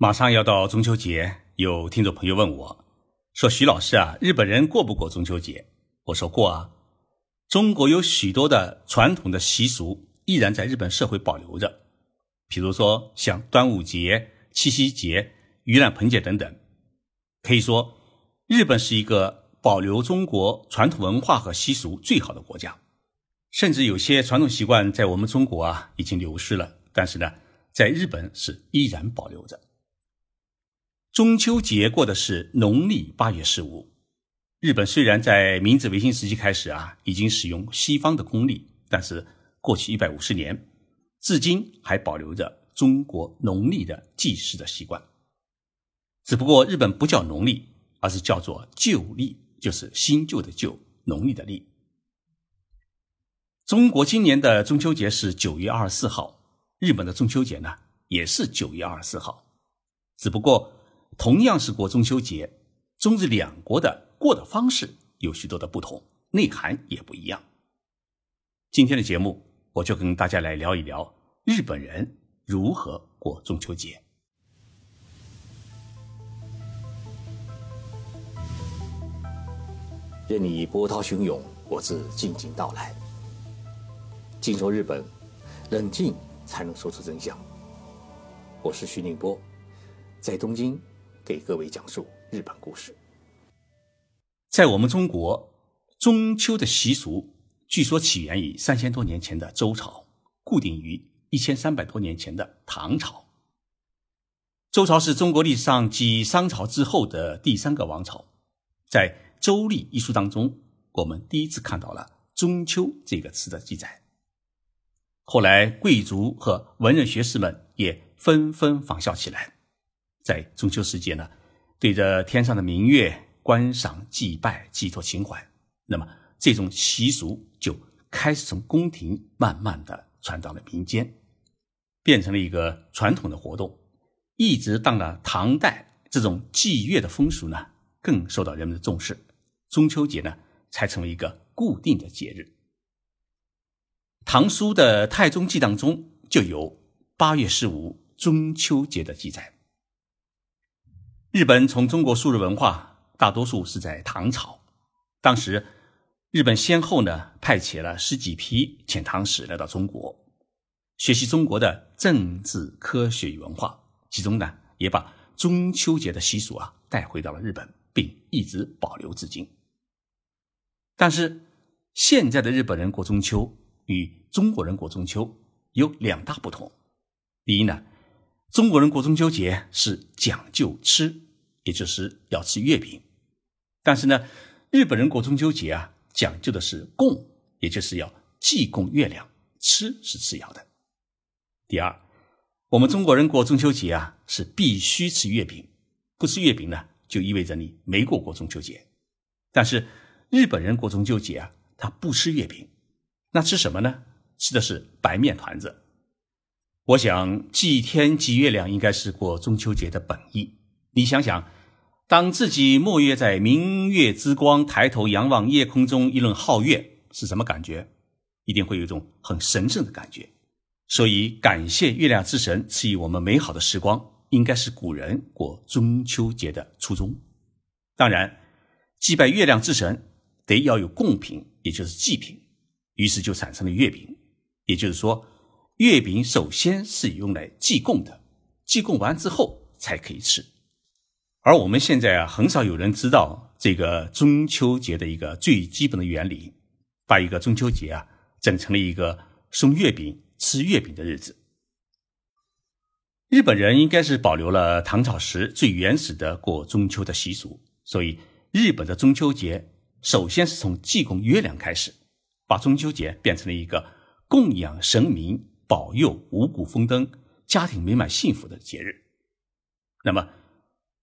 马上要到中秋节，有听众朋友问我，说：“徐老师啊，日本人过不过中秋节？”我说过啊。中国有许多的传统的习俗依然在日本社会保留着，比如说像端午节、七夕节、盂兰盆节等等。可以说，日本是一个保留中国传统文化和习俗最好的国家。甚至有些传统习惯在我们中国啊已经流失了，但是呢，在日本是依然保留着。中秋节过的是农历八月十五。日本虽然在明治维新时期开始啊，已经使用西方的公历，但是过去一百五十年，至今还保留着中国农历的计时的习惯。只不过日本不叫农历，而是叫做旧历，就是新旧的旧，农历的历。中国今年的中秋节是九月二十四号，日本的中秋节呢也是九月二十四号，只不过。同样是过中秋节，中日两国的过的方式有许多的不同，内涵也不一样。今天的节目，我就跟大家来聊一聊日本人如何过中秋节。任你波涛汹涌，我自静静到来。静说日本，冷静才能说出真相。我是徐宁波，在东京。给各位讲述日本故事。在我们中国，中秋的习俗据说起源于三千多年前的周朝，固定于一千三百多年前的唐朝。周朝是中国历史上继商朝之后的第三个王朝。在《周历》一书当中，我们第一次看到了“中秋”这个词的记载。后来，贵族和文人学士们也纷纷仿效起来。在中秋时节呢，对着天上的明月观赏、祭拜、寄托情怀，那么这种习俗就开始从宫廷慢慢的传到了民间，变成了一个传统的活动。一直到了唐代，这种祭月的风俗呢，更受到人们的重视，中秋节呢才成为一个固定的节日。唐书的《太宗纪》当中就有八月十五中秋节的记载。日本从中国输入文化，大多数是在唐朝。当时，日本先后呢派遣了十几批遣唐使来到中国，学习中国的政治、科学与文化。其中呢，也把中秋节的习俗啊带回到了日本，并一直保留至今。但是，现在的日本人过中秋与中国人过中秋有两大不同。第一呢。中国人过中秋节是讲究吃，也就是要吃月饼。但是呢，日本人过中秋节啊，讲究的是供，也就是要祭供月亮，吃是次要的。第二，我们中国人过中秋节啊，是必须吃月饼，不吃月饼呢，就意味着你没过过中秋节。但是日本人过中秋节啊，他不吃月饼，那吃什么呢？吃的是白面团子。我想祭天祭月亮应该是过中秋节的本意。你想想，当自己沐浴在明月之光，抬头仰望夜空中一轮皓月，是什么感觉？一定会有一种很神圣的感觉。所以，感谢月亮之神赐予我们美好的时光，应该是古人过中秋节的初衷。当然，祭拜月亮之神得要有贡品，也就是祭品，于是就产生了月饼。也就是说。月饼首先是用来祭供的，祭供完之后才可以吃。而我们现在啊，很少有人知道这个中秋节的一个最基本的原理，把一个中秋节啊整成了一个送月饼、吃月饼的日子。日本人应该是保留了唐朝时最原始的过中秋的习俗，所以日本的中秋节首先是从祭供月亮开始，把中秋节变成了一个供养神明。保佑五谷丰登、家庭美满幸福的节日。那么，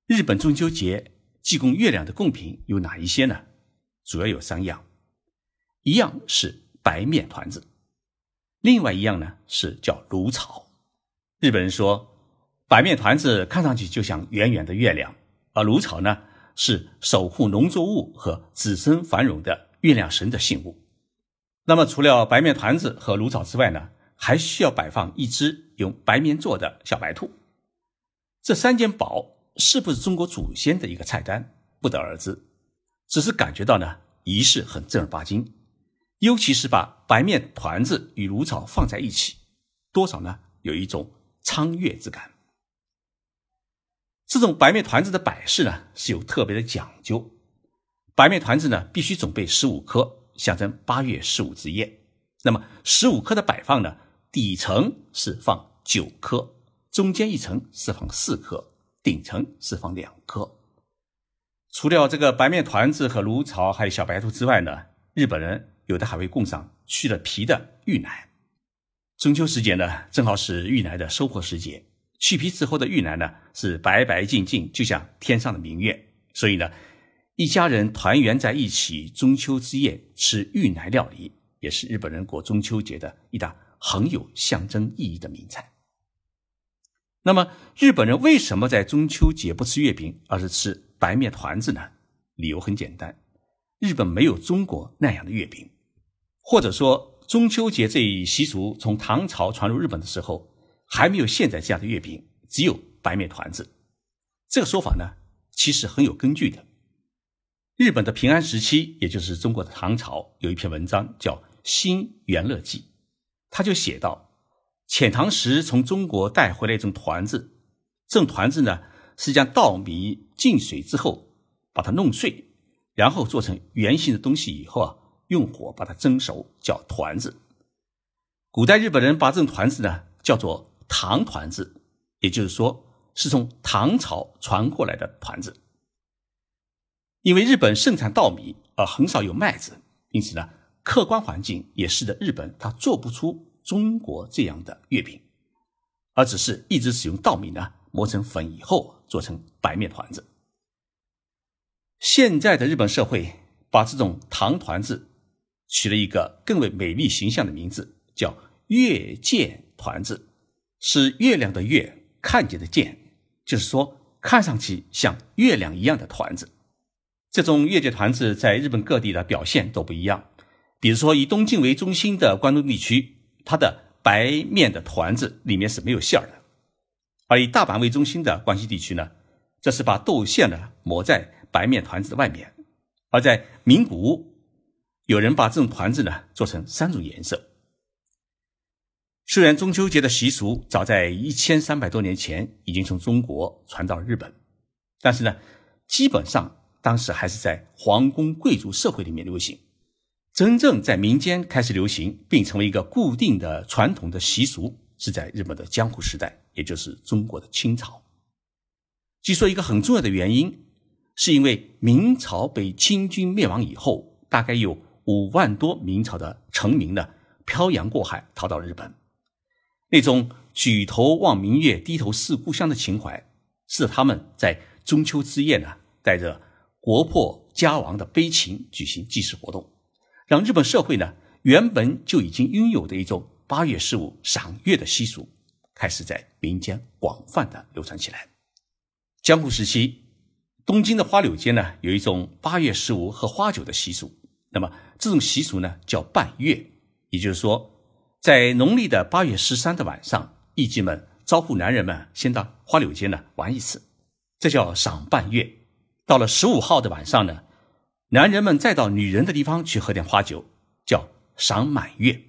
日本中秋节祭供月亮的贡品有哪一些呢？主要有三样，一样是白面团子，另外一样呢是叫芦草。日本人说，白面团子看上去就像圆圆的月亮，而芦草呢是守护农作物和子孙繁荣的月亮神的信物。那么，除了白面团子和芦草之外呢？还需要摆放一只用白棉做的小白兔，这三件宝是不是中国祖先的一个菜单，不得而知。只是感觉到呢，仪式很正儿八经，尤其是把白面团子与芦草放在一起，多少呢有一种昌悦之感。这种白面团子的摆饰呢是有特别的讲究，白面团子呢必须准备十五颗，象征八月十五之夜。那么十五颗的摆放呢，底层是放九颗。中间一层是放四颗，顶层是放两颗。除了这个白面团子和芦草，还有小白兔之外呢，日本人有的还会供上去了皮的芋奶。中秋时节呢，正好是芋奶的收获时节。去皮之后的芋奶呢，是白白净净，就像天上的明月。所以呢，一家人团圆在一起，中秋之夜吃芋奶料理，也是日本人过中秋节的一大很有象征意义的名菜。那么日本人为什么在中秋节不吃月饼，而是吃白面团子呢？理由很简单，日本没有中国那样的月饼，或者说中秋节这一习俗从唐朝传入日本的时候，还没有现在这样的月饼，只有白面团子。这个说法呢，其实很有根据的。日本的平安时期，也就是中国的唐朝，有一篇文章叫《新元乐记》，他就写道。遣唐时从中国带回来一种团子，这种团子呢是将稻米浸水之后把它弄碎，然后做成圆形的东西以后啊，用火把它蒸熟，叫团子。古代日本人把这种团子呢叫做唐团子，也就是说是从唐朝传过来的团子。因为日本盛产稻米而很少有麦子，因此呢，客观环境也使得日本它做不出。中国这样的月饼，而只是一直使用稻米呢磨成粉以后做成白面团子。现在的日本社会把这种糖团子取了一个更为美丽形象的名字，叫月见团子，是月亮的月，看见的见，就是说看上去像月亮一样的团子。这种月见团子在日本各地的表现都不一样，比如说以东京为中心的关东地区。它的白面的团子里面是没有馅儿的，而以大阪为中心的关西地区呢，这是把豆馅呢抹在白面团子的外面；而在名古屋，有人把这种团子呢做成三种颜色。虽然中秋节的习俗早在一千三百多年前已经从中国传到日本，但是呢，基本上当时还是在皇宫贵族社会里面流行。真正在民间开始流行并成为一个固定的传统的习俗，是在日本的江户时代，也就是中国的清朝。据说一个很重要的原因，是因为明朝被清军灭亡以后，大概有五万多明朝的臣民呢漂洋过海逃到日本，那种举头望明月、低头思故乡的情怀，使他们在中秋之夜呢，带着国破家亡的悲情举行祭祀活动。让日本社会呢，原本就已经拥有的一种八月十五赏月的习俗，开始在民间广泛的流传起来。江户时期，东京的花柳街呢，有一种八月十五喝花酒的习俗。那么这种习俗呢，叫半月，也就是说，在农历的八月十三的晚上，艺妓们招呼男人们先到花柳街呢玩一次，这叫赏半月。到了十五号的晚上呢。男人们再到女人的地方去喝点花酒，叫赏满月。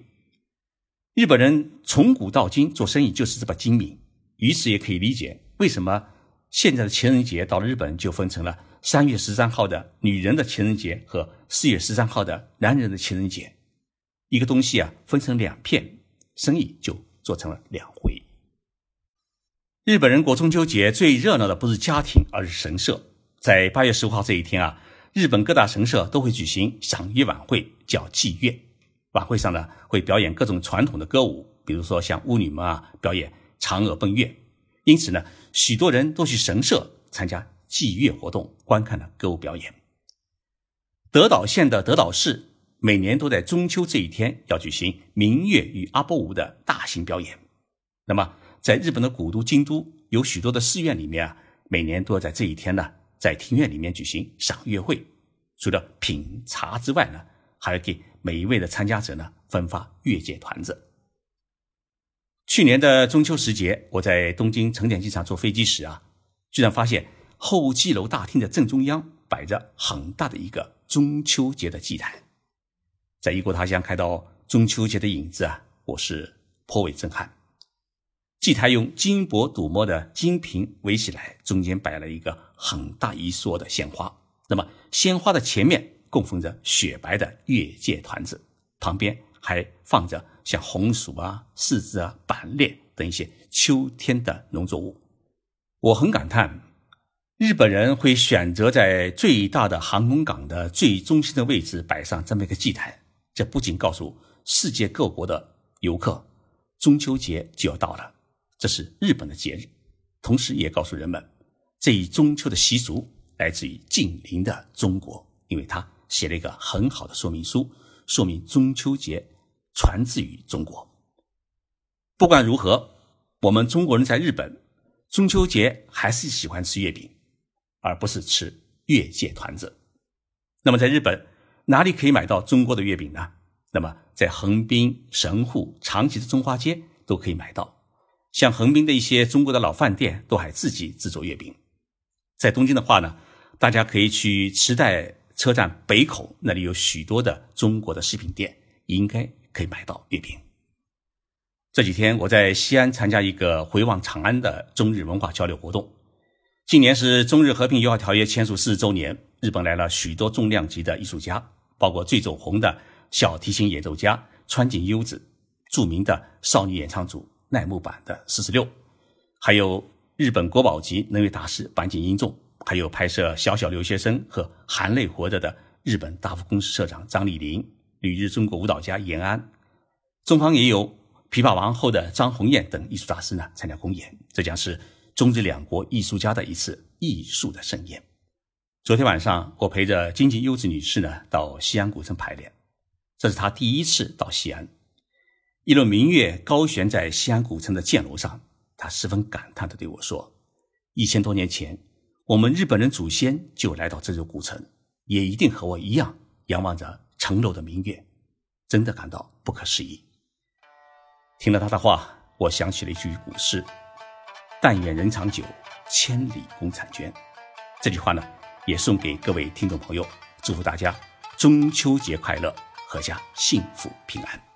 日本人从古到今做生意就是这么精明，于是也可以理解为什么现在的情人节到了日本就分成了三月十三号的女人的情人节和四月十三号的男人的情人节。一个东西啊分成两片，生意就做成了两回。日本人过中秋节最热闹的不是家庭，而是神社。在八月十五号这一天啊。日本各大神社都会举行赏月晚会，叫祭月。晚会上呢，会表演各种传统的歌舞，比如说像巫女们啊表演嫦娥奔月。因此呢，许多人都去神社参加祭月活动，观看了歌舞表演。德岛县的德岛市每年都在中秋这一天要举行明月与阿波舞的大型表演。那么，在日本的古都京都，有许多的寺院里面啊，每年都要在这一天呢。在庭院里面举行赏月会，除了品茶之外呢，还要给每一位的参加者呢分发月界团子。去年的中秋时节，我在东京成田机场坐飞机时啊，居然发现候机楼大厅的正中央摆着很大的一个中秋节的祭台。在异国他乡看到中秋节的影子啊，我是颇为震撼。祭台用金箔镀膜的金瓶围起来，中间摆了一个很大一束的鲜花。那么鲜花的前面供奉着雪白的月界团子，旁边还放着像红薯啊、柿子啊、板栗等一些秋天的农作物。我很感叹，日本人会选择在最大的航空港的最中心的位置摆上这么一个祭台。这不仅告诉世界各国的游客，中秋节就要到了，这是日本的节日，同时也告诉人们，这一中秋的习俗来自于近邻的中国，因为他写了一个很好的说明书，说明中秋节传自于中国。不管如何，我们中国人在日本中秋节还是喜欢吃月饼，而不是吃月界团子。那么在日本。哪里可以买到中国的月饼呢？那么在横滨、神户、长崎的中华街都可以买到。像横滨的一些中国的老饭店都还自己制作月饼。在东京的话呢，大家可以去池袋车站北口，那里有许多的中国的食品店，应该可以买到月饼。这几天我在西安参加一个回望长安的中日文化交流活动。今年是中日和平友好条约签署四十周年，日本来了许多重量级的艺术家。包括最走红的小提琴演奏家川井优子，著名的少女演唱组奈木坂的四十六，还有日本国宝级能乐大师坂井英重，还有拍摄《小小留学生》和《含泪活着》的日本大富公司社长张丽玲，旅日中国舞蹈家延安，中方也有琵琶王后的张红艳等艺术大师呢参加公演，这将是中日两国艺术家的一次艺术的盛宴。昨天晚上，我陪着金井优子女士呢到西安古城排练，这是她第一次到西安。一轮明月高悬在西安古城的箭楼上，他十分感叹地对我说：“一千多年前，我们日本人祖先就来到这座古城，也一定和我一样仰望着城楼的明月，真的感到不可思议。”听了他的话，我想起了一句古诗：“但愿人长久，千里共婵娟。”这句话呢？也送给各位听众朋友，祝福大家中秋节快乐，阖家幸福平安。